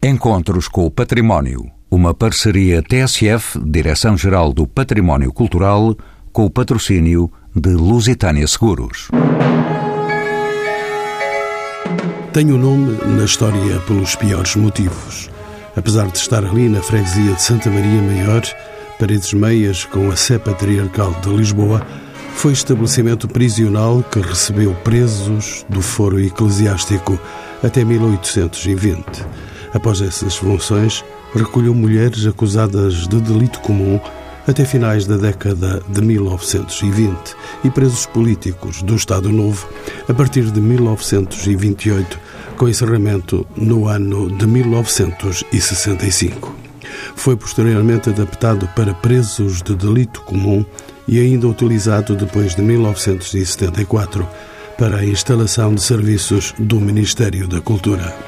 Encontros com o Património. Uma parceria TSF, Direção-Geral do Património Cultural, com o patrocínio de Lusitânia Seguros. Tenho o nome na história pelos piores motivos. Apesar de estar ali na freguesia de Santa Maria Maior, Paredes Meias, com a Sé Patriarcal de Lisboa, foi estabelecimento prisional que recebeu presos do foro eclesiástico até 1820. Após essas funções, recolheu mulheres acusadas de delito comum até finais da década de 1920 e presos políticos do Estado Novo a partir de 1928, com encerramento no ano de 1965. Foi posteriormente adaptado para presos de delito comum e ainda utilizado depois de 1974 para a instalação de serviços do Ministério da Cultura.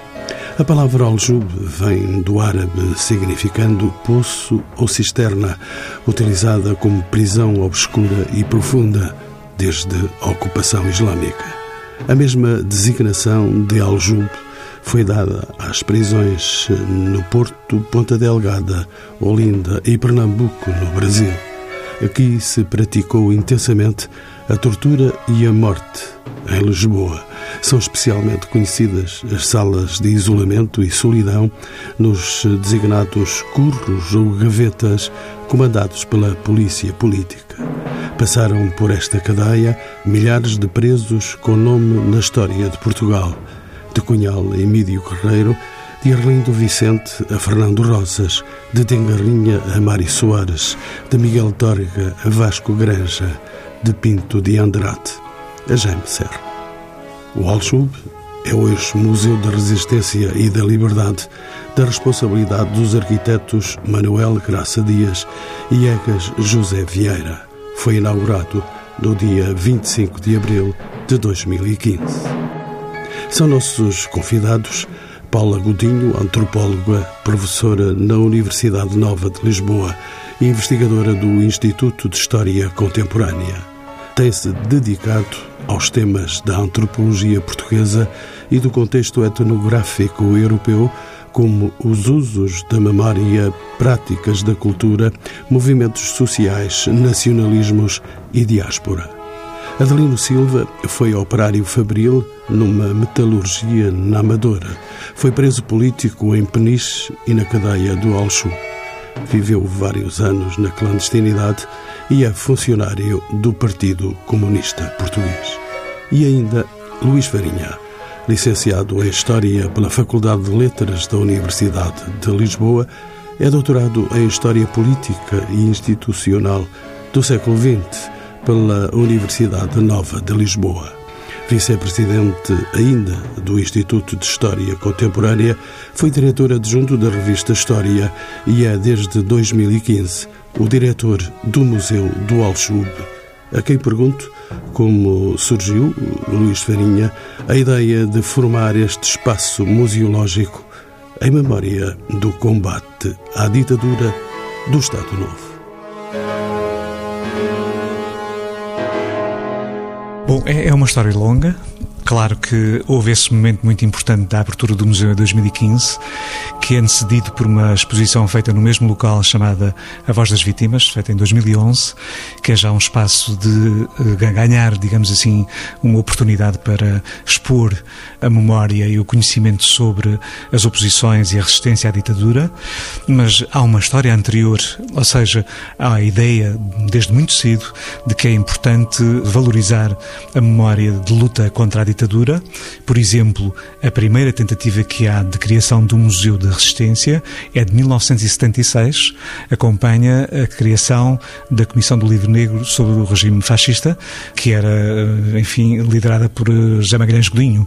A palavra aljub vem do árabe significando poço ou cisterna, utilizada como prisão obscura e profunda desde a ocupação islâmica. A mesma designação de aljub foi dada às prisões no Porto, Ponta Delgada, Olinda e Pernambuco, no Brasil. Aqui se praticou intensamente a tortura e a morte em Lisboa são especialmente conhecidas as salas de isolamento e solidão nos designados curros ou gavetas comandados pela polícia política. Passaram por esta cadeia milhares de presos com nome na história de Portugal, de Cunhal a Emílio Guerreiro, de Arlindo Vicente a Fernando Rosas, de Tengarrinha a Mari Soares, de Miguel Torga a Vasco Granja, de Pinto de Andrade a Jaime Serra. O Aljub é hoje Museu da Resistência e da Liberdade, da responsabilidade dos arquitetos Manuel Graça Dias e Egas José Vieira. Foi inaugurado no dia 25 de abril de 2015. São nossos convidados Paula Godinho, antropóloga, professora na Universidade Nova de Lisboa e investigadora do Instituto de História Contemporânea. Tem-se dedicado aos temas da antropologia portuguesa e do contexto etnográfico europeu, como os usos da memória, práticas da cultura, movimentos sociais, nacionalismos e diáspora. Adelino Silva foi operário fabril numa metalurgia na Amadora. Foi preso político em Peniche e na cadeia do Alchu. Viveu vários anos na clandestinidade e é funcionário do Partido Comunista Português. E ainda Luís Farinha, licenciado em História pela Faculdade de Letras da Universidade de Lisboa, é doutorado em História Política e Institucional do século XX pela Universidade Nova de Lisboa. Vice-presidente ainda do Instituto de História Contemporânea, foi diretor adjunto da revista História e é, desde 2015, o diretor do Museu do Alchub, a quem pergunto como surgiu, Luís Farinha, a ideia de formar este espaço museológico em memória do combate à ditadura do Estado Novo. Bom, é, é uma história longa, Claro que houve esse momento muito importante da abertura do museu em 2015, que é antecedido por uma exposição feita no mesmo local chamada A Voz das Vítimas, feita em 2011, que é já um espaço de eh, ganhar, digamos assim, uma oportunidade para expor a memória e o conhecimento sobre as oposições e a resistência à ditadura, mas há uma história anterior, ou seja, há a ideia, desde muito cedo, de que é importante valorizar a memória de luta contra a ditadura. Por exemplo, a primeira tentativa que há de criação do Museu da Resistência é de 1976, acompanha a criação da Comissão do Livro Negro sobre o regime fascista, que era, enfim, liderada por José Magalhães Godinho.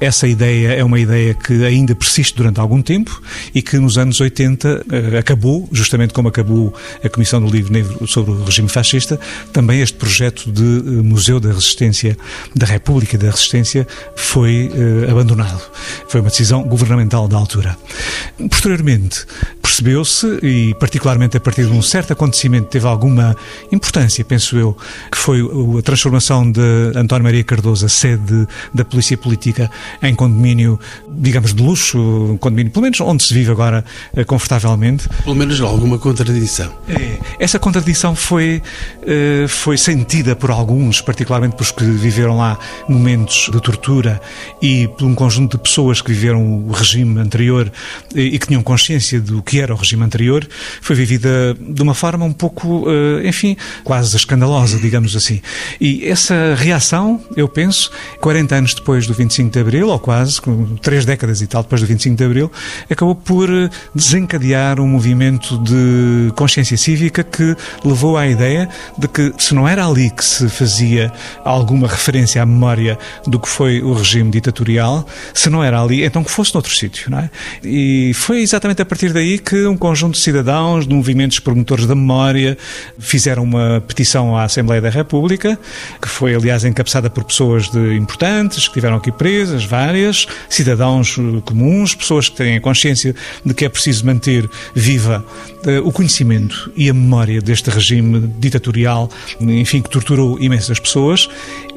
Essa ideia é uma ideia que ainda persiste durante algum tempo e que nos anos 80 eh, acabou, justamente como acabou a Comissão do Livro Negro sobre o regime fascista, também este projeto de eh, Museu da Resistência da República da Resistência foi uh, abandonado. Foi uma decisão governamental da altura. Posteriormente, percebeu-se, e particularmente a partir de um certo acontecimento teve alguma importância, penso eu, que foi a transformação de António Maria Cardoso, a sede da Polícia Política, em condomínio, digamos, de luxo, um condomínio, pelo menos onde se vive agora eh, confortavelmente. Pelo menos alguma contradição. É, essa contradição foi, eh, foi sentida por alguns, particularmente pelos que viveram lá momentos de tortura e por um conjunto de pessoas que viveram o regime anterior e que tinham consciência do que era o regime anterior, foi vivida de uma forma um pouco, eh, enfim, quase escandalosa, digamos assim. E essa reação, eu penso, 40 anos depois do 25 de Abril, ou quase, três décadas e tal depois do 25 de Abril, acabou por eh, desencadear um movimento de consciência cívica que levou à ideia de que se não era ali que se fazia alguma referência à memória do que foi o regime ditatorial, se não era ali, então que fosse noutro sítio, não é? E foi exatamente a partir daí que um conjunto de cidadãos, de movimentos promotores da memória, fizeram uma petição à Assembleia da República, que foi, aliás, encabeçada por pessoas de, importantes, que estiveram aqui presas, várias, cidadãos eh, comuns, pessoas que têm a consciência de que é preciso manter viva uh, o conhecimento e a memória deste regime ditatorial, enfim, que torturou imensas pessoas.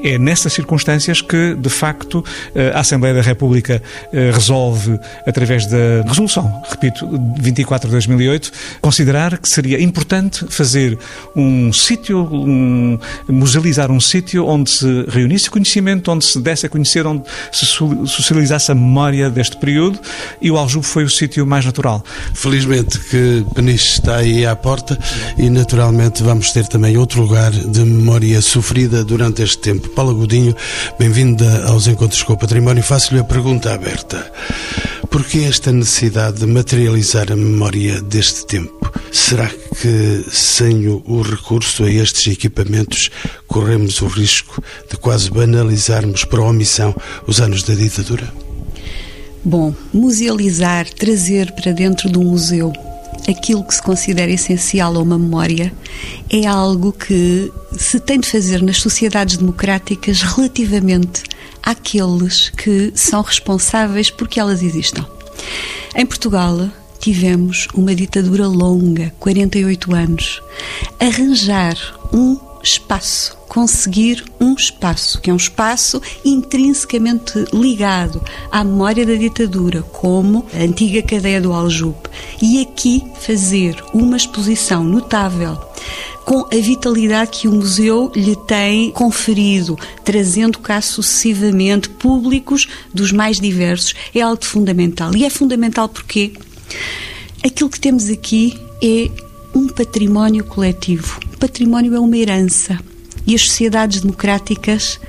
É nessas circunstâncias que, de facto, eh, a Assembleia da República resolve, através da resolução, repito, 24 de 2008, considerar que seria importante fazer um sítio, um, musealizar um sítio onde se reunisse conhecimento, onde se desse a conhecer, onde se socializasse a memória deste período e o Aljube foi o sítio mais natural. Felizmente que Peniche está aí à porta e naturalmente vamos ter também outro lugar de memória sofrida durante este tempo. Paulo Godinho, bem-vinda aos Encontros com o Património. Faço-lhe a pergunta aberta. Por que esta necessidade de materializar a memória deste tempo? Será que sem o recurso a estes equipamentos corremos o risco de quase banalizarmos por omissão os anos da ditadura? Bom, musealizar, trazer para dentro do museu aquilo que se considera essencial a uma memória é algo que se tem de fazer nas sociedades democráticas relativamente àqueles que são responsáveis por que elas existam. Em Portugal, tivemos uma ditadura longa, 48 anos. Arranjar um espaço, conseguir um espaço, que é um espaço intrinsecamente ligado à memória da ditadura, como a antiga cadeia do Aljube, e aqui fazer uma exposição notável com a vitalidade que o museu lhe tem conferido, trazendo cá sucessivamente públicos dos mais diversos, é algo fundamental. E é fundamental porque aquilo que temos aqui é um património coletivo. O património é uma herança. E as sociedades democráticas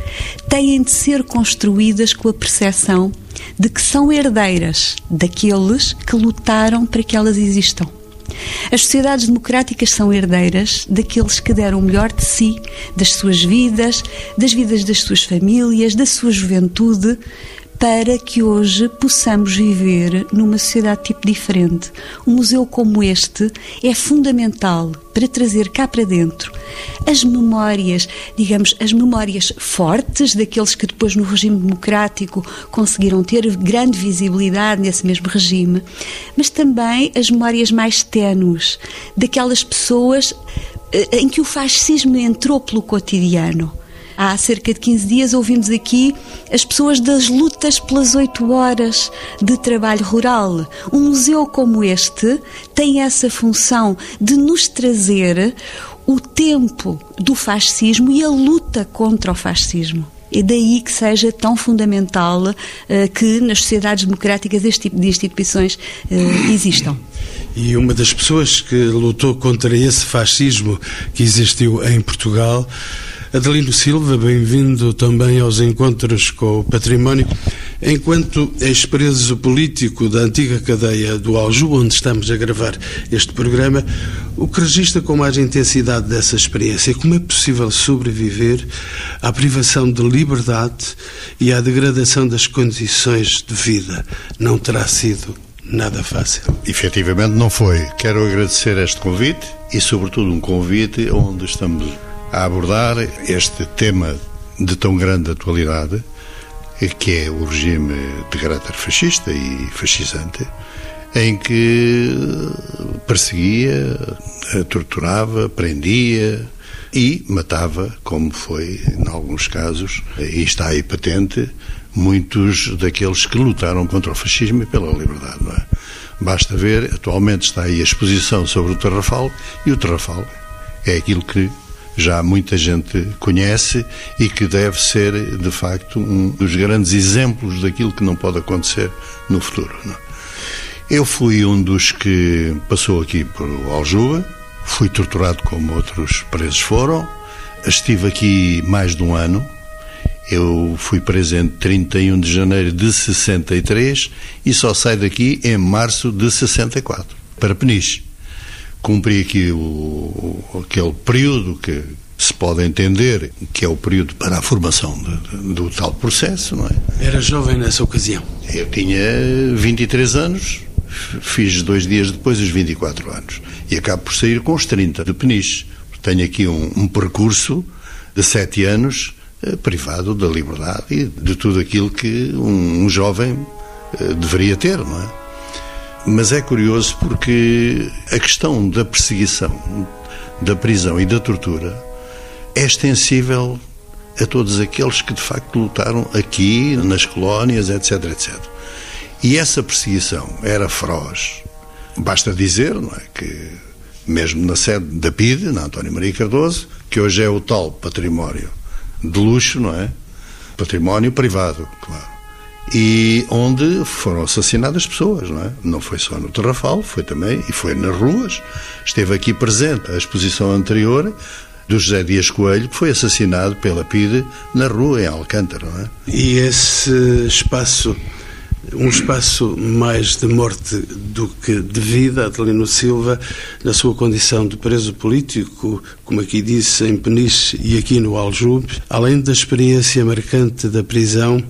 têm de ser construídas com a percepção de que são herdeiras daqueles que lutaram para que elas existam. As sociedades democráticas são herdeiras daqueles que deram o melhor de si, das suas vidas, das vidas das suas famílias, da sua juventude, para que hoje possamos viver numa sociedade tipo diferente. Um museu como este é fundamental para trazer cá para dentro as memórias, digamos, as memórias fortes daqueles que depois no regime democrático conseguiram ter grande visibilidade nesse mesmo regime, mas também as memórias mais ténues daquelas pessoas eh, em que o fascismo entrou pelo cotidiano Há cerca de 15 dias ouvimos aqui as pessoas das lutas pelas 8 horas de trabalho rural. Um museu como este tem essa função de nos trazer o tempo do fascismo e a luta contra o fascismo. É daí que seja tão fundamental uh, que nas sociedades democráticas este tipo de instituições uh, existam. E uma das pessoas que lutou contra esse fascismo que existiu em Portugal Adelino Silva, bem-vindo também aos encontros com o património. Enquanto ex-preso político da antiga cadeia do Alju, onde estamos a gravar este programa, o que registra com mais intensidade dessa experiência? Como é possível sobreviver à privação de liberdade e à degradação das condições de vida? Não terá sido nada fácil. Efetivamente não foi. Quero agradecer este convite e, sobretudo, um convite onde estamos a abordar este tema de tão grande atualidade, que é o regime de caráter fascista e fascisante, em que perseguia, torturava, prendia e matava, como foi em alguns casos, e está aí patente, muitos daqueles que lutaram contra o fascismo e pela liberdade. Não é? Basta ver, atualmente está aí a exposição sobre o Tarrafal e o Tarrafal é aquilo que já muita gente conhece e que deve ser, de facto, um dos grandes exemplos daquilo que não pode acontecer no futuro. Não? É? Eu fui um dos que passou aqui por Aljuba, fui torturado como outros presos foram, estive aqui mais de um ano, eu fui preso em 31 de janeiro de 63 e só saio daqui em março de 64, para Peniche. Cumpri aqui o, aquele período que se pode entender que é o período para a formação de, do tal processo, não é? Era jovem nessa ocasião? Eu tinha 23 anos, fiz dois dias depois os 24 anos e acabo por sair com os 30 de Peniche. Tenho aqui um, um percurso de sete anos eh, privado da liberdade e de tudo aquilo que um, um jovem eh, deveria ter, não é? Mas é curioso porque a questão da perseguição, da prisão e da tortura é extensível a todos aqueles que de facto lutaram aqui, nas colónias, etc, etc. E essa perseguição era feroz. Basta dizer, não é, que mesmo na sede da PIDE, na António Maria Cardoso, que hoje é o tal património de luxo, não é? Património privado, claro. E onde foram assassinadas pessoas, não é? Não foi só no Terrafal, foi também, e foi nas ruas. Esteve aqui presente a exposição anterior do José Dias Coelho, que foi assassinado pela PIDE na rua, em Alcântara, não é? E esse espaço um espaço mais de morte do que de vida, Adelino Silva, na sua condição de preso político, como aqui disse, em Peniche e aqui no Aljube, além da experiência marcante da prisão,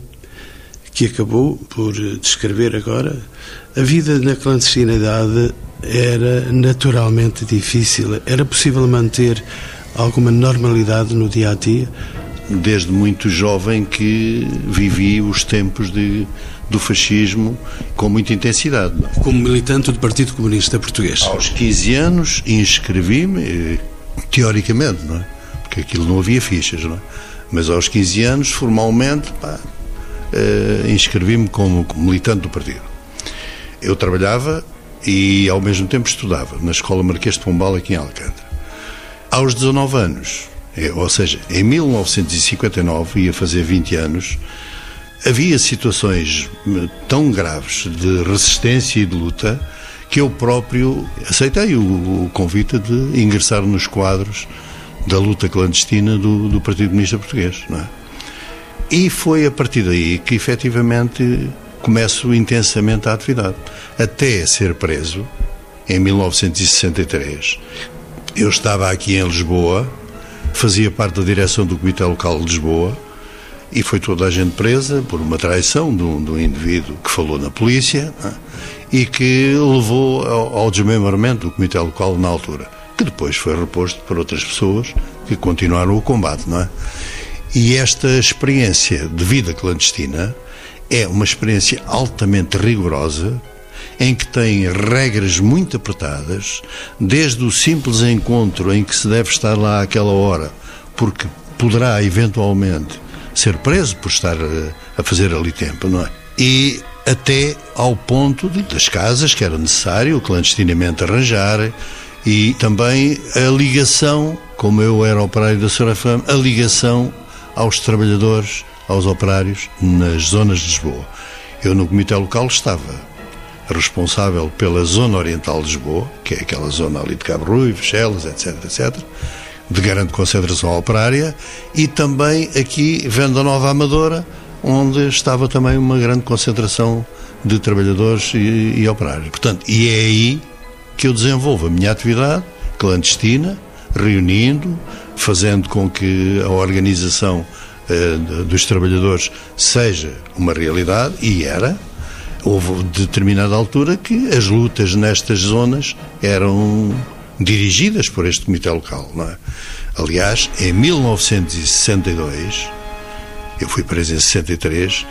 que acabou por descrever agora, a vida na clandestinidade era naturalmente difícil. Era possível manter alguma normalidade no dia a dia? Desde muito jovem que vivi os tempos de do fascismo com muita intensidade. Como militante do Partido Comunista Português? Aos 15 anos inscrevi-me, eh, teoricamente, não é? Porque aquilo não havia fichas, não é? Mas aos 15 anos, formalmente, pá, uh, inscrevi-me como, militante do partido. Eu trabalhava e ao mesmo tempo estudava na Escola Marquês de Pombal aqui em Alcântara. Aos 19 anos, eh, ou seja, em 1959, ia fazer 20 anos, havia situações eh, tão graves de resistência e de luta que eu próprio aceitei o convite de ingressar nos quadros da luta clandestina do, do Partido Comunista Português. Não é? E foi a partir daí que efetivamente começo intensamente a atividade. Até ser preso, em 1963, eu estava aqui em Lisboa, fazia parte da direção do Comitê Local de Lisboa e foi toda a gente presa por uma traição de um, de um indivíduo que falou na polícia é? e que levou ao, ao desmembramento do comitê local na altura, que depois foi reposto por outras pessoas que continuaram o combate, não é? E esta experiência de vida clandestina é uma experiência altamente rigorosa, em que tem regras muito apertadas, desde o simples encontro em que se deve estar lá àquela hora, porque poderá eventualmente ser preso por estar eh, a fazer ali tempo, não é? E até ao ponto de, das casas que era necessário clandestinamente arranjar e também a ligação, como eu era operário da Serafam, a ligação aos trabalhadores, aos operários nas zonas de Lisboa. Eu no comitê local estava responsável pela zona oriental de Lisboa, que é aquela zona ali de Cabo Ruivo, Chelas, etc, etc, de grande concentração operária, e também aqui Venda Nova Amadora, onde estava também uma grande concentração de trabalhadores e, e operários. Portanto, e é aí que eu desenvolvo a minha atividade clandestina, reunindo, fazendo com que a organização eh, dos trabalhadores seja uma realidade, e era. Houve determinada altura que as lutas nestas zonas eram dirigidas por este comitê local. Não é? Aliás, em 1962, eu fui preso em 63,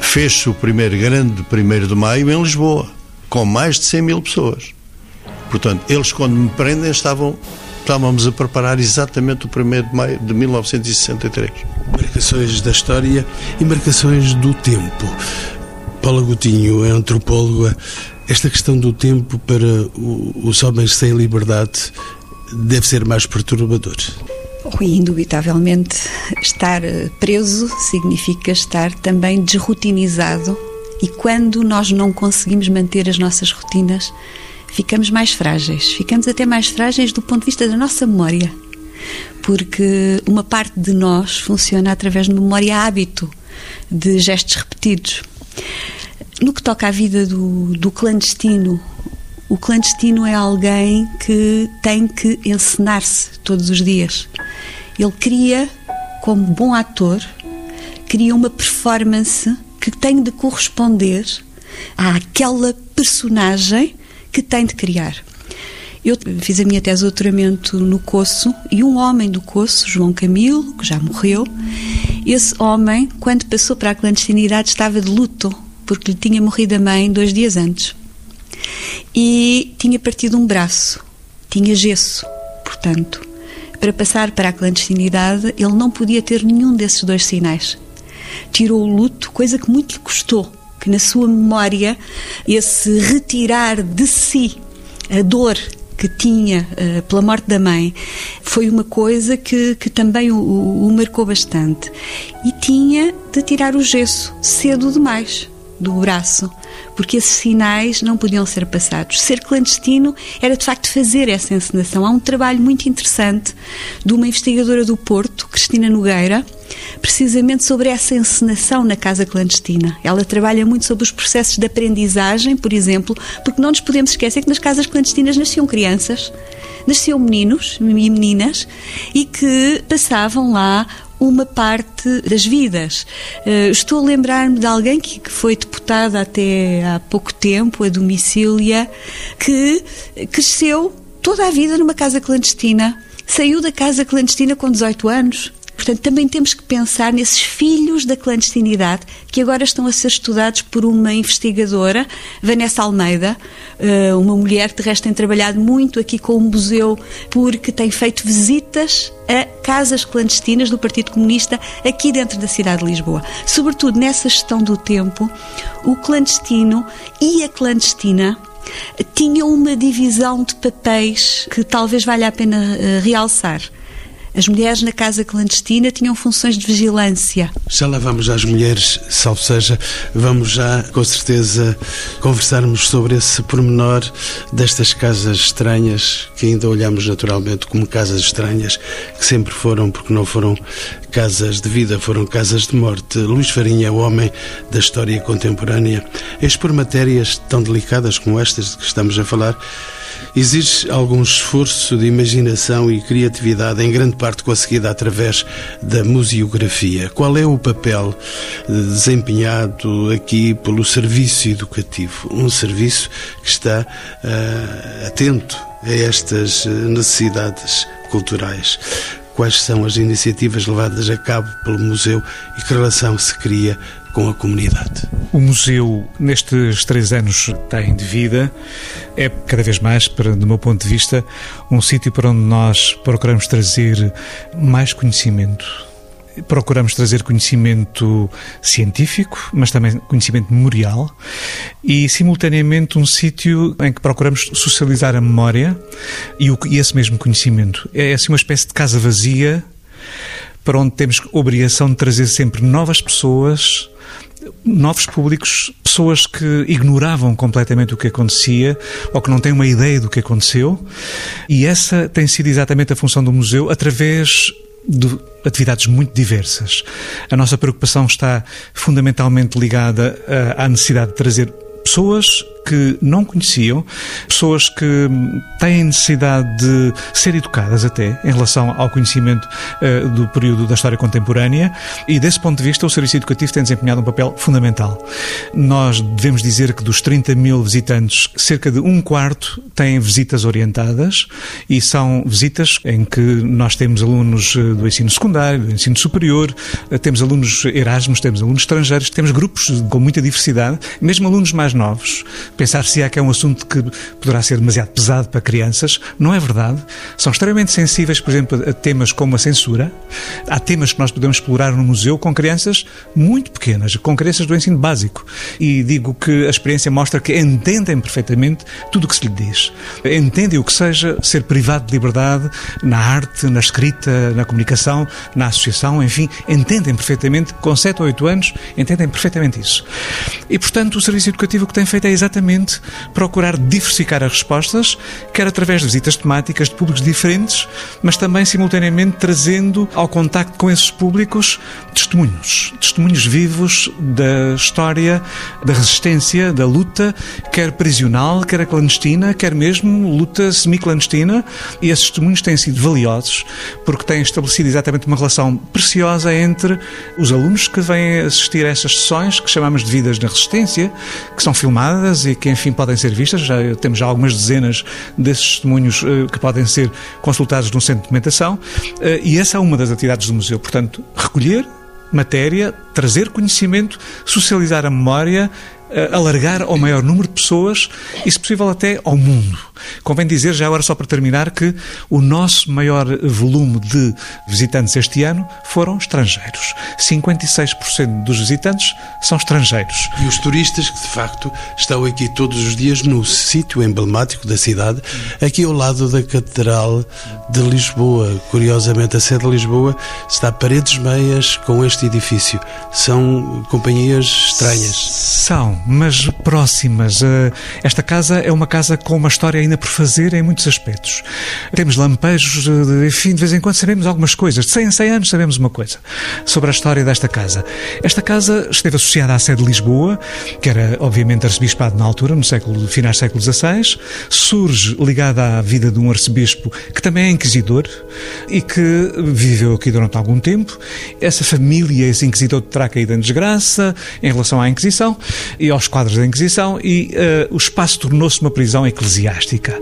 fez-se o primeiro grande 1 de maio em Lisboa, com mais de 100 mil pessoas. Portanto, eles, quando me prendem, estavam, estávamos a preparar exatamente o 1 de maio de 1963. Marcações da história e marcações do tempo. Paula Coutinho é antropóloga. Esta questão do tempo para os homens sem liberdade deve ser mais perturbador. Rui, indubitavelmente, estar preso significa estar também desrutinizado e quando nós não conseguimos manter as nossas rotinas, ficamos mais frágeis. Ficamos até mais frágeis do ponto de vista da nossa memória. Porque uma parte de nós funciona através de memória hábito, de gestos repetidos. No que toca à vida do, do clandestino, o clandestino é alguém que tem que encenar-se todos os dias. Ele cria, como bom ator, cria uma performance que tem de corresponder àquela personagem que tem de criar. Eu fiz a minha tese de doutoramento no Coço e um homem do Coço, João Camilo, que já morreu, esse homem, quando passou para a clandestinidade, estava de luto, porque lhe tinha morrido a mãe dois dias antes. E tinha partido um braço, tinha gesso, portanto. Para passar para a clandestinidade, ele não podia ter nenhum desses dois sinais tirou o luto, coisa que muito lhe custou, que na sua memória esse retirar de si a dor que tinha uh, pela morte da mãe foi uma coisa que, que também o, o, o marcou bastante. E tinha de tirar o gesso cedo demais do braço, porque esses sinais não podiam ser passados. Ser clandestino era de facto fazer essa encenação. Há um trabalho muito interessante de uma investigadora do Porto, Cristina Nogueira, precisamente sobre essa encenação na casa clandestina. Ela trabalha muito sobre os processos de aprendizagem, por exemplo, porque não nos podemos esquecer que nas casas clandestinas nasciam crianças, nasciam meninos e meninas e que passavam lá uma parte das vidas. Uh, estou a lembrar-me de alguém que, que, foi deputada até há pouco tempo, a Domicília, que cresceu toda a vida numa casa clandestina. Saiu da casa clandestina com 18 anos, Portanto, também temos que pensar nesses filhos da clandestinidade que agora estão a ser estudados por uma investigadora, Vanessa Almeida, eh, uma mulher que de resto tem trabalhado muito aqui com o museu porque tem feito visitas a casas clandestinas do Partido Comunista aqui dentro da cidade de Lisboa. Sobretudo nessa gestão do tempo, o clandestino e a clandestina tinham uma divisão de papéis que talvez valha a pena eh, realçar. As mulheres na casa clandestina tinham funções de vigilância. Já lá vamos às mulheres, salvo seja, vamos já com certeza conversarmos sobre esse pormenor destas casas estranhas, que ainda olhamos naturalmente como casas estranhas, que sempre foram, porque não foram casas de vida, foram casas de morte. Luís Farinha é o homem da história contemporânea. Expor matérias tão delicadas como estas de que estamos a falar exige algum esforço de imaginação e criatividade, em grande parte conseguida através da museografia. Qual é o papel eh, desempenhado aqui pelo serviço educativo? Um serviço que está uh, atento a estas eh, necessidades culturais quais são as iniciativas levadas a cabo pelo museu e que relação se cria com a comunidade. O museu, nestes três anos tem de vida, é cada vez mais, do meu ponto de vista, um sítio para onde nós procuramos trazer mais conhecimento. Procuramos trazer conhecimento científico, mas também conhecimento memorial e, simultaneamente, um sítio em que procuramos socializar a memória e, o, e esse mesmo conhecimento. É assim uma espécie de casa vazia para onde temos obrigação de trazer sempre novas pessoas, novos públicos, pessoas que ignoravam completamente o que acontecia ou que não têm uma ideia do que aconteceu. E essa tem sido exatamente a função do museu através de atividades muito diversas. A nossa preocupação está fundamentalmente ligada à necessidade de trazer pessoas que não conheciam, pessoas que têm necessidade de ser educadas até em relação ao conhecimento uh, do período da história contemporânea e desse ponto de vista o serviço educativo tem desempenhado um papel fundamental. Nós devemos dizer que dos 30 mil visitantes, cerca de um quarto têm visitas orientadas e são visitas em que nós temos alunos eh, do ensino secundário, do ensino superior, eh, temos alunos Erasmus, temos alunos estrangeiros, temos grupos com muita diversidade, mesmo alunos mais novos. Pensar-se é que é um assunto que poderá ser demasiado pesado para crianças. Não é verdade. São extremamente sensíveis, por exemplo, a temas como a censura. Há temas que nós podemos explorar no museu com crianças muito pequenas, com crianças do ensino básico. E digo que a experiência mostra que entendem perfeitamente tudo o que se lhe diz. Entendem o que seja ser privado de liberdade na arte, na escrita, na comunicação, na associação, enfim, entendem perfeitamente, com 7 ou 8 anos, entendem perfeitamente isso. E, portanto, o serviço educativo o que tem feito é exatamente procurar diversificar as respostas, quer através de visitas temáticas de públicos diferentes, mas também, simultaneamente, trazendo ao contacto com esses públicos testemunhos, testemunhos vivos da história, da resistência, da luta, quer prisional, quer clandestina, quer mesmo luta semi-clandestina, e esses testemunhos têm sido valiosos porque têm estabelecido exatamente uma relação preciosa entre os alunos que vêm assistir a essas sessões, que chamamos de Vidas na Resistência, que são filmadas e que, enfim, podem ser vistas. Já temos já algumas dezenas desses testemunhos uh, que podem ser consultados no centro de documentação. Uh, e essa é uma das atividades do museu. Portanto, recolher matéria, trazer conhecimento, socializar a memória alargar ao maior número de pessoas e, se possível, até ao mundo. Convém dizer, já agora só para terminar, que o nosso maior volume de visitantes este ano foram estrangeiros. 56% dos visitantes são estrangeiros. E os turistas que, de facto, estão aqui todos os dias no sítio emblemático da cidade, aqui ao lado da Catedral de Lisboa. Curiosamente, a sede de Lisboa está paredes meias com este edifício. São companhias estranhas. São, mas próximas. Eh, esta casa é uma casa com uma história ainda por fazer em muitos aspectos. Temos lampejos, eh, enfim, de vez em quando sabemos algumas coisas. De 100 em 100 anos sabemos uma coisa sobre a história desta casa. Esta casa esteve associada à sede de Lisboa, que era, obviamente, arcebispado na altura, no século, do século XVI. Surge ligada à vida de um arcebispo que também é inquisidor e que viveu aqui durante algum tempo. Essa família, esse inquisidor, terá caído em desgraça em relação à Inquisição e aos quadros da Inquisição e uh, o espaço tornou-se uma prisão eclesiástica.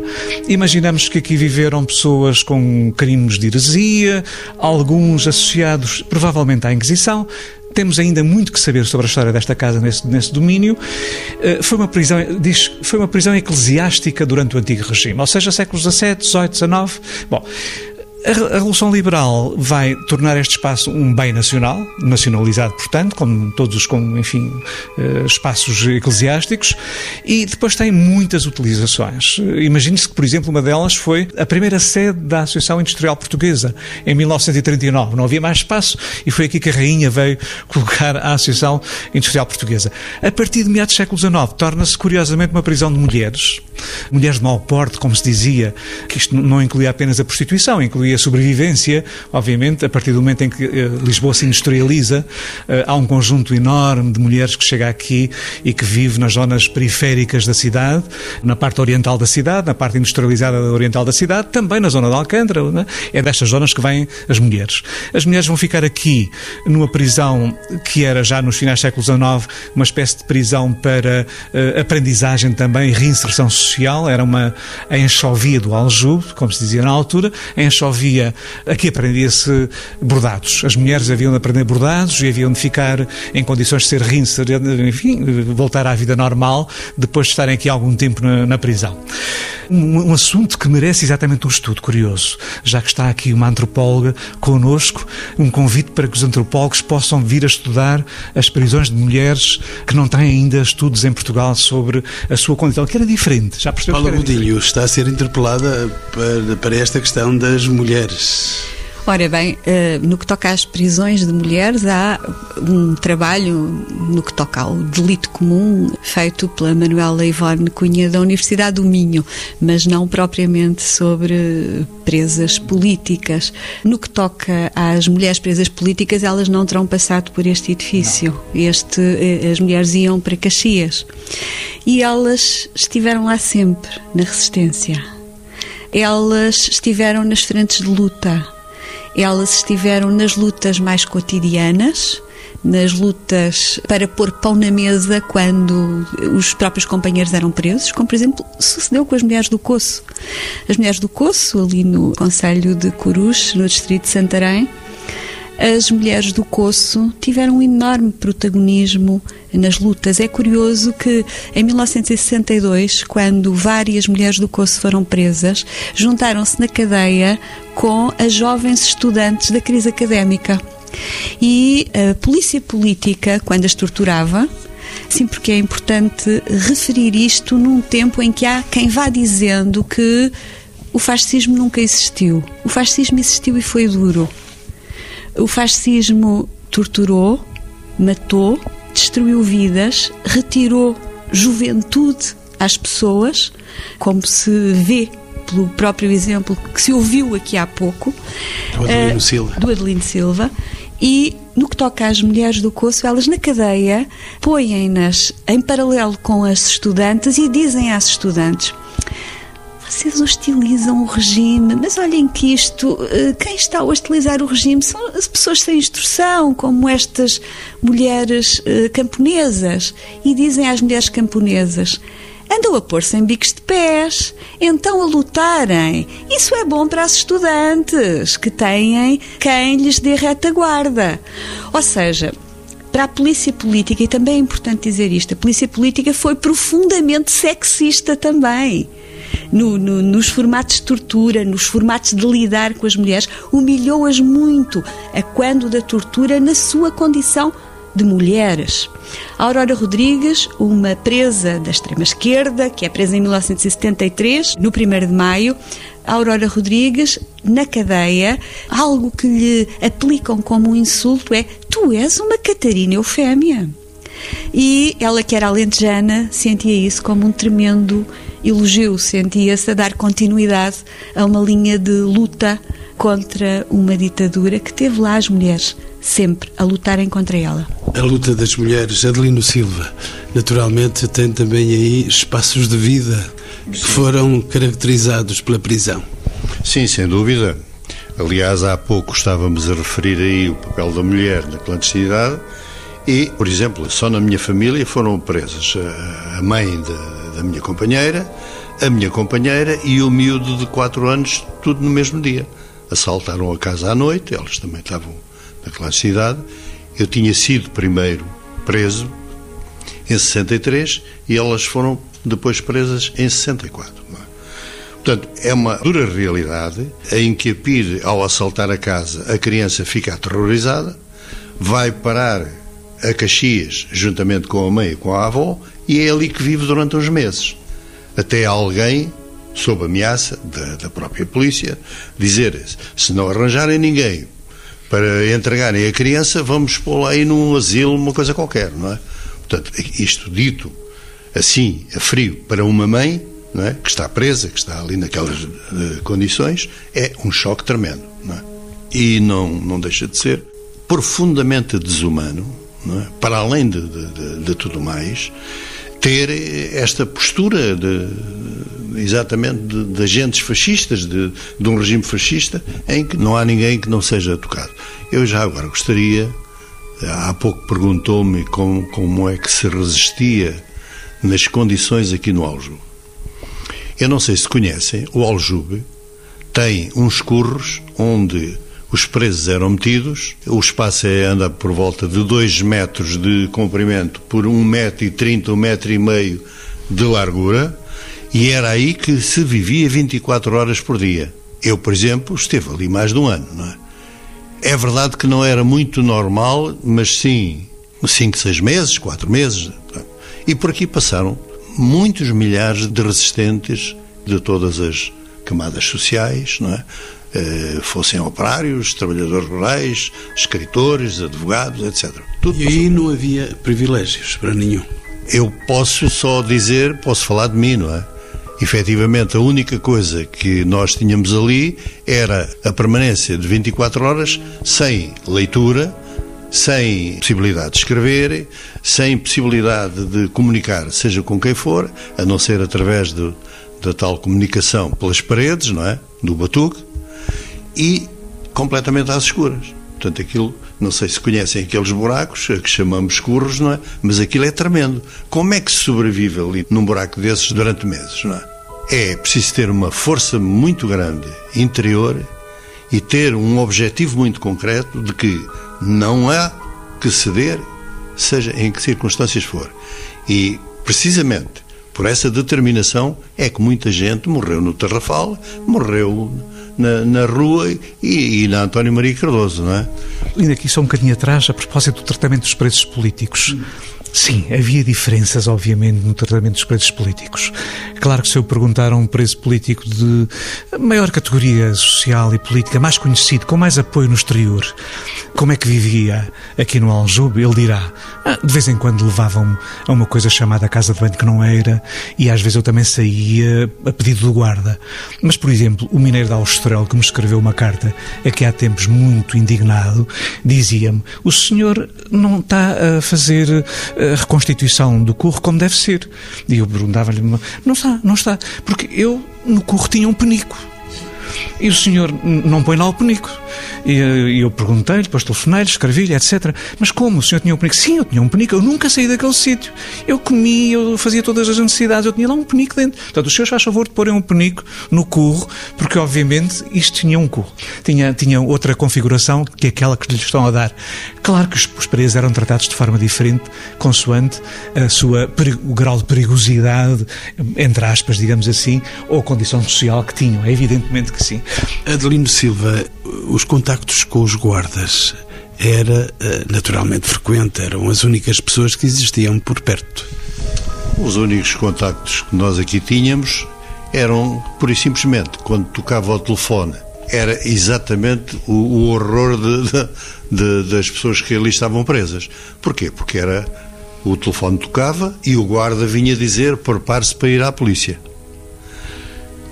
Imaginamos que aqui viveram pessoas com crimes de heresia, alguns associados provavelmente à Inquisição, temos ainda muito que saber sobre a história desta casa nesse, nesse domínio. Uh, foi uma prisão, diz, foi uma prisão eclesiástica durante o antigo regime, ou seja, séculos XVII, XVIII, XIX. Bom, a Revolução Liberal vai tornar este espaço um bem nacional, nacionalizado, portanto, como todos os, enfim, eh, espaços eclesiásticos, e depois tem muitas utilizações. Imagine-se que, por exemplo, uma delas foi a primeira sede da Associação Industrial Portuguesa, em 1939. Não havia mais espaço e foi aqui que a Rainha veio colocar a Associação Industrial Portuguesa. A partir de meados do século XIX, torna-se, curiosamente, uma prisão de mulheres, mulheres de mau porte, como se dizia, que isto não incluía apenas a prostituição, incluía a sobrevivência, obviamente, a partir do momento em que uh, Lisboa se industrializa, uh, há um conjunto enorme de mulheres que chega aqui e que vive nas zonas periféricas da cidade, na parte oriental da cidade, na parte industrializada oriental da cidade, também na zona de Alcântara. Né? É destas zonas que vêm as mulheres. As mulheres vão ficar aqui numa prisão que era já nos finais do século XIX uma espécie de prisão para uh, aprendizagem também e reinserção social. Era uma a enxovia do Aljube, como se dizia na altura, a enxovia havia, aqui aprendia-se bordados. As mulheres haviam de aprender bordados e haviam de ficar em condições de ser reinseridas, enfim, voltar à vida normal depois de estarem aqui algum tempo na, na prisão. Um, um, assunto que merece exatamente um estudo curioso, já que está aqui uma antropóloga conosco, um convite para que os antropólogos possam vir a estudar as prisões de mulheres que não têm ainda estudos em Portugal sobre a sua condição, que era diferente. Já percebeu Paula Budinho está a ser interpelada para, para esta questão das mulheres mulheres? Ora bem, eh, no que toca às prisões de mulheres, há um trabalho no que toca ao delito comum feito pela Manuela Ivone Cunha da Universidade do Minho, mas não propriamente sobre presas políticas. No que toca às mulheres presas políticas, elas não terão passado por este edifício. Este, eh, as mulheres iam para Caxias e elas estiveram lá sempre, na resistência elas estiveram nas frentes de luta. Elas estiveram nas lutas mais cotidianas, nas lutas para pôr pão na mesa quando os próprios companheiros eram presos, como por exemplo sucedeu com as mulheres do Coço. As mulheres do Coço, ali no Conselho de Corus, no distrito de Santarém, as mulheres do Coço tiveram um enorme protagonismo nas lutas. É curioso que em 1962, quando várias mulheres do Coço foram presas, juntaram-se na cadeia com as jovens estudantes da crise académica. E a polícia política, quando as torturava, Sim, porque é importante referir isto num tempo em que há quem vá dizendo que o fascismo nunca existiu. O fascismo existiu e foi duro. O fascismo torturou, matou, destruiu vidas, retirou juventude às pessoas, como se vê pelo próprio exemplo que se ouviu aqui há pouco. Do Adelino uh, Silva. Do Adelino Silva. E no que toca às mulheres do Coço, elas na cadeia põem-nas em paralelo com as estudantes e dizem às estudantes: vocês hostilizam o regime, mas olhem que isto, eh, quem está a hostilizar o regime são as pessoas sem instrução, como estas mulheres eh, camponesas. E dizem às mulheres camponesas: andam a pôr-se em bicos de pés, então a lutarem. Isso é bom para as estudantes, que têm quem lhes dê retaguarda. Ou seja, para a polícia política, e também é importante dizer isto, a polícia política foi profundamente sexista também no, no, nos formatos de tortura, nos formatos de lidar com as mulheres, humilhou-as muito a quando da tortura na sua condição de mulheres. A Aurora Rodrigues, uma presa da extrema-esquerda, que é presa em 1973, no 1 de maio, Aurora Rodrigues, na cadeia, algo que lhe aplicam como um insulto é: Tu és uma Catarina Eufémia. E ela, que era alentejana, sentia isso como um tremendo elogio, sentia-se a dar continuidade a uma linha de luta contra uma ditadura que teve lá as mulheres sempre a lutarem contra ela. A luta das mulheres, Adelino Silva, naturalmente tem também aí espaços de vida que foram caracterizados pela prisão. Sim, sem dúvida. Aliás, há pouco estávamos a referir aí o papel da mulher na clandestinidade e, por exemplo, só na minha família foram presas a mãe de, da minha companheira, a minha companheira e o miúdo de 4 anos, tudo no mesmo dia. Assaltaram a casa à noite, elas também estavam naquela cidade. Eu tinha sido primeiro preso em 63 e elas foram depois presas em 64. É? Portanto, é uma dura realidade em que a PIR, ao assaltar a casa, a criança fica aterrorizada, vai parar a Caxias, juntamente com a mãe e com a avó, e é ali que vive durante uns meses. Até alguém, sob ameaça da, da própria polícia, dizer: se não arranjarem ninguém para entregarem a criança, vamos pô-la aí num asilo, uma coisa qualquer, não é? Portanto, isto dito assim, a frio, para uma mãe é? que está presa, que está ali naquelas uh, condições, é um choque tremendo. Não é? E não, não deixa de ser profundamente desumano é? para além de, de, de, tudo mais, ter esta postura de, exatamente de, de agentes fascistas, de, de um regime fascista, em que não há ninguém que não seja tocado. Eu já agora gostaria, há pouco perguntou-me como, como é que se resistia nas condições aqui no Aljube. Eu não sei se conhecem, o Aljube tem uns curros onde os presos eram metidos, o espaço é, anda por volta de 2 metros de comprimento por 1 metro e 30, 1 metro e meio de largura, e era aí que se vivia 24 horas por dia. Eu, por exemplo, esteve ali mais de um ano, não é? É verdade que não era muito normal, mas sim 5, 6 meses, 4 meses. E por aqui passaram muitos milhares de resistentes de todas as camadas sociais, não é? Eh, fossem operários, trabalhadores rurais, escritores, advogados, etc. Tudo e aí não havia privilégios para nenhum. Eu posso só dizer, posso falar de mim, não é? Efetivamente, a única coisa que nós tínhamos ali era a permanência de 24 horas sem leitura, sem possibilidade de escrever, sem possibilidade de comunicar, seja com quem for, a não ser através da tal comunicação pelas paredes, não é? Do batuque e completamente às escuras. Portanto, aquilo, não sei se conhecem aqueles buracos, que chamamos escuros, não é? Mas aquilo é tremendo. Como é que se sobrevive ali num buraco desses durante meses, não é? É preciso ter uma força muito grande interior e ter um objetivo muito concreto de que não há que ceder seja em que circunstâncias for. E, precisamente, por essa determinação é que muita gente morreu no Tarrafal, morreu na, na rua e, e, na António Maria Cardoso, não é? Ainda aqui só um bocadinho atrás, a propósito do tratamento dos presos políticos. Sim, havia diferenças, obviamente, no tratamento dos presos políticos. Claro que se eu perguntar a um preso político de maior categoria social e política, mais conhecido, com mais apoio no exterior, como é que vivia aqui no Aljube, ele dirá, ah, de vez em quando levavam-me a uma coisa chamada casa de banho que não era, e às vezes eu também saía a pedido do guarda. Mas, por exemplo, o mineiro da Austrel, que me escreveu uma carta aqui há tempos muito indignado, dizia-me, o senhor não está a fazer a reconstituição do curro como deve ser. E eu perguntava-lhe, não está, não está, porque eu no curro tinha um penico. E o senhor não põe lá o penico. E eu perguntei-lhe, depois telefonei-lhe, escrevi-lhe, etc. Mas como? O senhor tinha um penico? Sim, eu tinha um penico. Eu nunca saí daquele sítio. Eu comia, eu fazia todas as necessidades. Eu tinha lá um penico dentro. Portanto, os senhores faz favor de porem um penico no curro, porque obviamente isto tinha um curro. Tinha, tinha outra configuração que aquela que lhes estão a dar. Claro que os, os presos eram tratados de forma diferente, consoante a sua, o grau de perigosidade, entre aspas, digamos assim, ou a condição social que tinham. É evidentemente que sim. Adelino Silva, os contactos com os guardas era eh, naturalmente frequente, eram as únicas pessoas que existiam por perto. Os únicos contactos que nós aqui tínhamos eram, pura e simplesmente, quando tocava o telefone, era exatamente o, o horror de, de, de, das pessoas que ali estavam presas. Porquê? Porque era o telefone tocava e o guarda vinha dizer prepare-se para ir à polícia.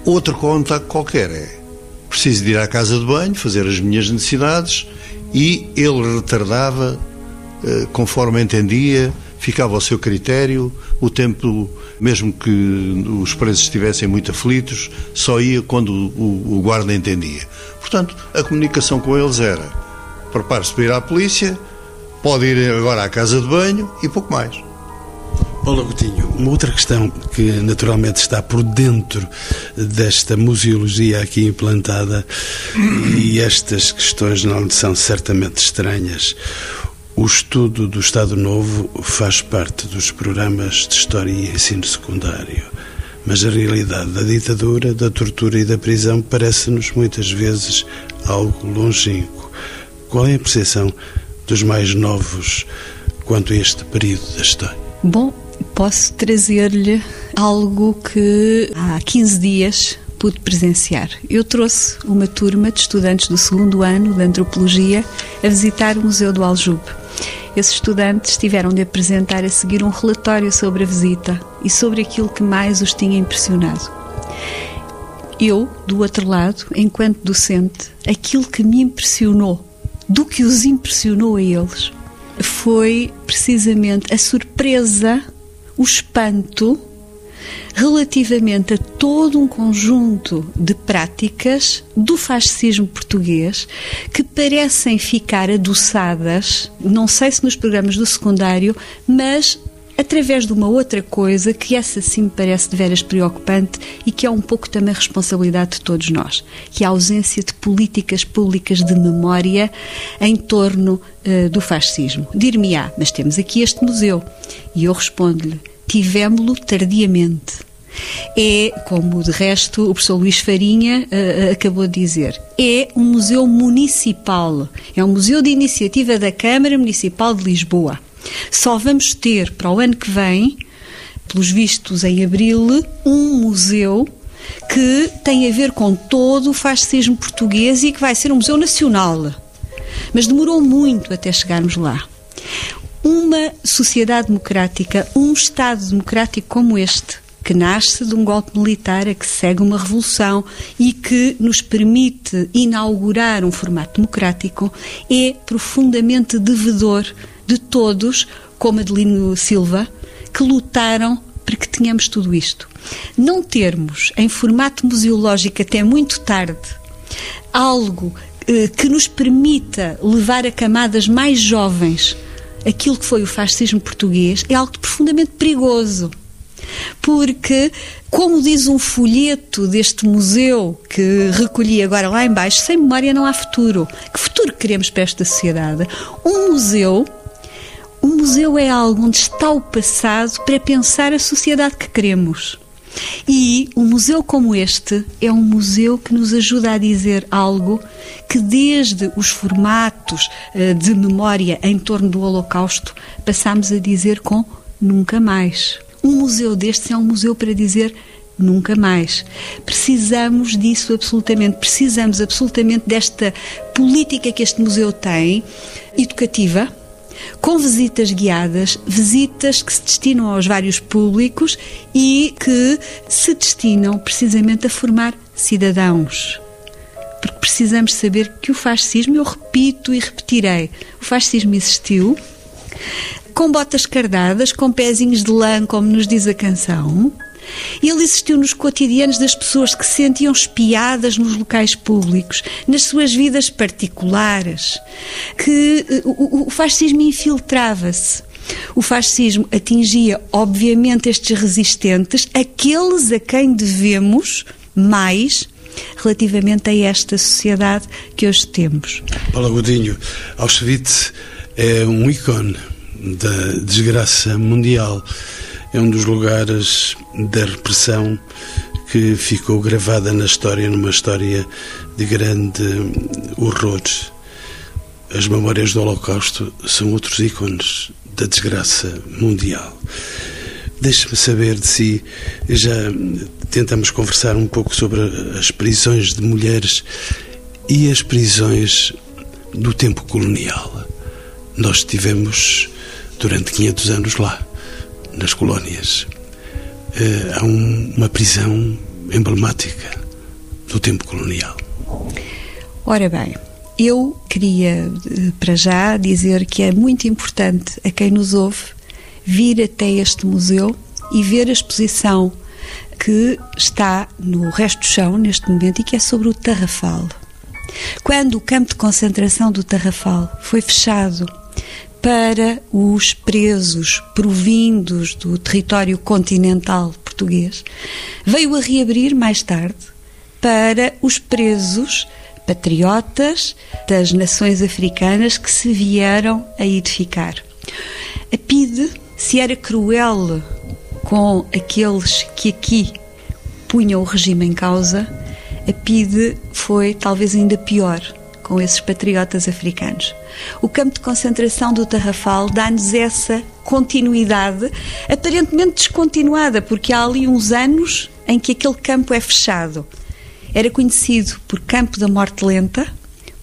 Outro contacto qualquer é preciso de ir à casa de banho, fazer as minhas necessidades e ele retardava eh, conforme entendia, ficava ao seu critério, o tempo, mesmo que os presos estivessem muito aflitos, só ia quando o, o guarda entendia. Portanto, a comunicação com eles era prepare-se para ir à polícia, pode ir agora à casa de banho e pouco mais. Paulo Agostinho, uma outra questão que naturalmente está por dentro desta museologia aqui implantada e estas questões não são certamente estranhas. O estudo do Estado Novo faz parte dos programas de História e Ensino Secundário. Mas a realidade da ditadura, da tortura e da prisão parece-nos muitas vezes algo longínquo. Qual é a percepção dos mais novos quanto a este período da história? Bom, posso trazer-lhe algo que há 15 dias pude presenciar. Eu trouxe uma turma de estudantes do segundo ano de Antropologia a visitar o Museu do Aljube. Esses estudantes tiveram de apresentar a seguir um relatório sobre a visita e sobre aquilo que mais os tinha impressionado. Eu, do outro lado, enquanto docente, aquilo que me impressionou, do que os impressionou a eles, foi precisamente a surpresa o espanto relativamente a todo um conjunto de práticas do fascismo português que parecem ficar adoçadas, não sei se nos programas do secundário, mas através de uma outra coisa que essa sim me parece de veras preocupante e que é um pouco também responsabilidade de todos nós, que é a ausência de políticas públicas de memória em torno uh, do fascismo. Dir-me-á, mas temos aqui este museu. E eu respondo-lhe, tivemos-lo tardiamente. É, como de resto o professor Luís Farinha uh, acabou de dizer, é um museu municipal, é um museu de iniciativa da Câmara Municipal de Lisboa. Só vamos ter para o ano que vem, pelos vistos em abril, um museu que tem a ver com todo o fascismo português e que vai ser um museu nacional. Mas demorou muito até chegarmos lá. Uma sociedade democrática, um Estado democrático como este, que nasce de um golpe militar a que segue uma revolução e que nos permite inaugurar um formato democrático, é profundamente devedor de todos, como Adelino Silva, que lutaram para que tenhamos tudo isto. Não termos em formato museológico até muito tarde algo eh, que nos permita levar a camadas mais jovens aquilo que foi o fascismo português é algo profundamente perigoso. Porque, como diz um folheto deste museu que recolhi agora lá embaixo, sem memória não há futuro. Que futuro queremos para esta sociedade? Um museu O museu é algo onde está o passado para pensar a sociedade que queremos. E um museu como este é um museu que nos ajuda a dizer algo que, desde os formatos eh, de memória em torno do Holocausto, passamos a dizer com nunca mais. Um museu destes é um museu para dizer nunca mais. Precisamos disso absolutamente, precisamos absolutamente desta política que este museu tem, educativa, com visitas guiadas, visitas que se destinam aos vários públicos e que se destinam precisamente a formar cidadãos. Porque precisamos saber que o fascismo, eu repito e repetirei, o fascismo existiu, com botas cardadas, com pezinhos de lã, como nos diz a canção, ele existiu nos cotidianos das pessoas que se sentiam espiadas nos locais públicos, nas suas vidas particulares, que eh, o, o fascismo infiltrava-se. O fascismo atingia, obviamente, estes resistentes, aqueles a quem devemos mais relativamente a esta sociedade que hoje temos. Paulo Godinho, Auschwitz é um ícone da desgraça mundial é um dos lugares da repressão que ficou gravada na história, numa história de grande horror. As memórias do Holocausto são outros ícones da desgraça mundial. Deixe-me saber de si, já tentamos conversar um pouco sobre as prisões de mulheres e as prisões do tempo colonial. Nós estivemos durante 500 anos lá nas colónias. Uh, há um, uma prisão emblemática do tempo colonial. Ora bem, eu queria eh, para já dizer que é muito importante a quem nos ouve vir até este museu e ver a exposição que está no resto do chão neste momento e que é sobre o Tarrafal. Quando o campo de concentração do Tarrafal foi fechado para os presos provindos do território continental português, veio a reabrir mais tarde para os presos patriotas das nações africanas que se vieram a edificar. A PIDE, se era cruel com aqueles que aqui punham o regime em causa, a PIDE foi talvez ainda pior com esses patriotas africanos. O campo de concentração do Tarrafal dá-nos essa continuidade, aparentemente descontinuada, porque há ali uns anos em que aquele campo é fechado. Era conhecido por Campo da Morte Lenta,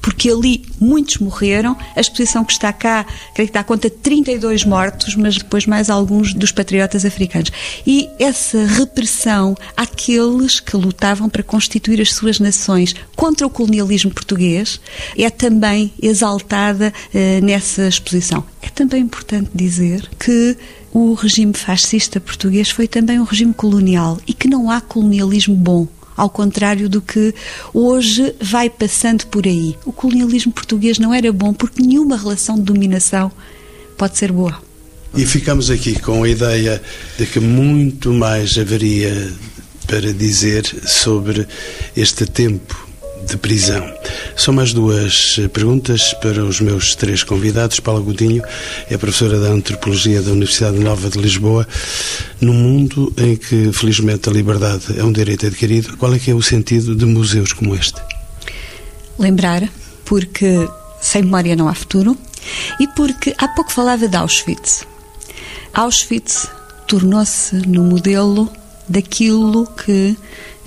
porque ali muitos morreram. A exposição que está cá, creio que dá conta de 32 mortos, mas depois mais alguns dos patriotas africanos. E essa repressão àqueles que lutavam para constituir as suas nações contra o colonialismo português é também exaltada uh, nessa exposição. É também importante dizer que o regime fascista português foi também um regime colonial e que não há colonialismo bom ao contrário do que hoje vai passando por aí. O colonialismo português não era bom porque nenhuma relação de dominação pode ser boa. E ficamos aqui com a ideia de que muito mais haveria para dizer sobre este tempo de prisão. São mais duas perguntas para os meus três convidados. Paula Godinho é professora da Antropologia da Universidade Nova de Lisboa. No mundo em que, felizmente, a liberdade é um direito adquirido, qual é que é o sentido de museus como este? Lembrar, porque sem memória não há futuro, e porque há pouco falava de Auschwitz. Auschwitz tornou-se no modelo daquilo que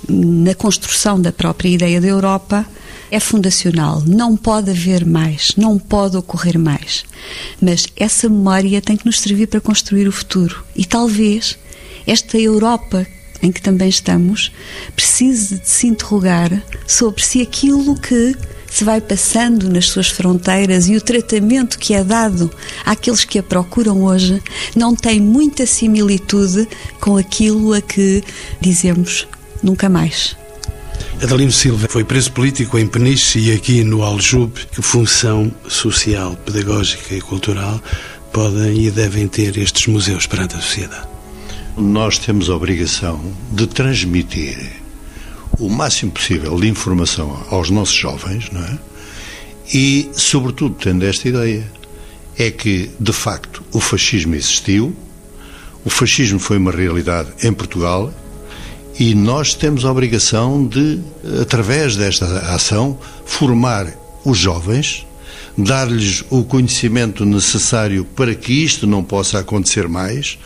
na construção da própria ideia da Europa é fundacional. Não pode haver mais, não pode ocorrer mais. Mas essa memória tem que nos servir para construir o futuro. E talvez esta Europa em que também estamos precise de se interrogar sobre se aquilo que se vai passando nas suas fronteiras e o tratamento que é dado àqueles que a procuram hoje não tem muita similitude com aquilo a que dizemos nunca mais. Adelino Silva foi preso político em Peniche e aqui no Aljube. Que função social, pedagógica e cultural podem e devem ter estes museus perante a sociedade? Nós temos a obrigação de transmitir o máximo possível de informação aos nossos jovens, não é? E, sobretudo, tendo esta ideia, é que, de facto, o fascismo existiu, o fascismo foi uma realidade em Portugal e nós temos a obrigação de, através desta ação, formar os jovens, dar-lhes o conhecimento necessário para que isto não possa acontecer mais,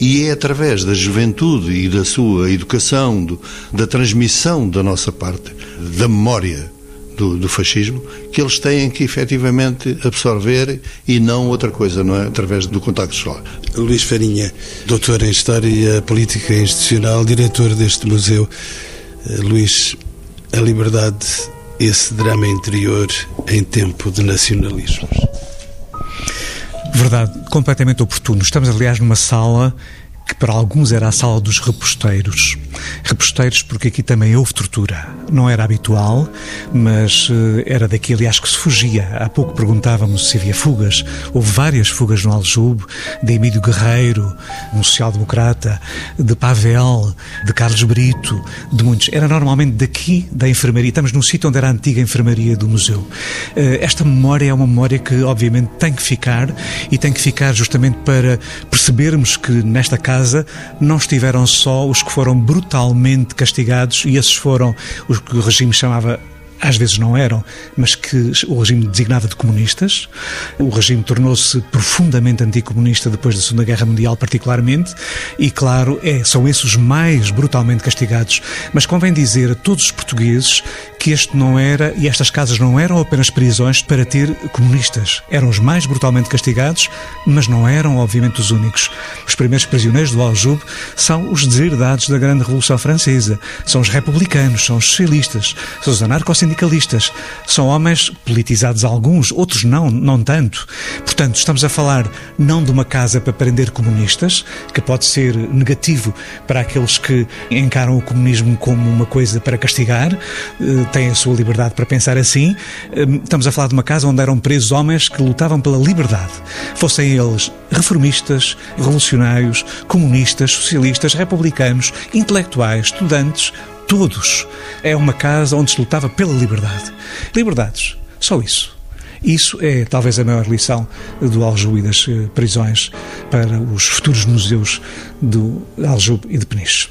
e é através da juventude e da sua educação, do, da transmissão da nossa parte, da memória do, do, fascismo, que eles têm que efetivamente absorver e não outra coisa, não é? Através do contacto social. Luís Farinha, doutor em História Política Institucional, diretor deste museu. Eh, Luís, a liberdade, esse drama interior em tempo de nacionalismos. Verdade, completamente oportuno. Estamos, aliás, numa sala que para alguns era a sala dos reposteiros. Reposteiros porque aqui também houve tortura. Não era habitual, mas uh, era daqui, aliás, que se fugia. Há pouco perguntávamos se havia fugas. Houve várias fugas no Aljube, de Emílio Guerreiro, um social-democrata, de Pavel, de Carlos Brito, de muitos. Era normalmente daqui, da enfermaria. Estamos num sítio onde era a antiga enfermaria do museu. Uh, esta memória é uma memória que, obviamente, tem que ficar e tem que ficar justamente para percebermos que nesta casa casa não estiveram só os que foram brutalmente castigados e esses foram os que o regime chamava às vezes não eram, mas que o regime designava de comunistas. O regime tornou-se profundamente anticomunista depois da Segunda Guerra Mundial, particularmente, e claro, é, são esses os mais brutalmente castigados. Mas convém dizer a todos os portugueses que este não era, e estas casas não eram apenas prisões para ter comunistas. Eram os mais brutalmente castigados, mas não eram, obviamente, os únicos. Os primeiros prisioneiros do Aljube são os deserdados da Grande Revolução Francesa, são os republicanos, são os socialistas, são os anarcos sindicalistas. São homens politizados alguns, outros não, não tanto. Portanto, estamos a falar não de uma casa para prender comunistas, que pode ser negativo para aqueles que encaram o comunismo como uma coisa para castigar, eh, têm a sua liberdade para pensar assim. Eh, estamos a falar de uma casa onde eram presos homens que lutavam pela liberdade, fossem eles reformistas, revolucionários, comunistas, socialistas, republicanos, intelectuais, estudantes, todos. É uma casa onde se lutava pela liberdade. Liberdades, só isso. Isso é talvez a maior lição do Aljube e das eh, prisões para os futuros museus do Aljube e de Peniche.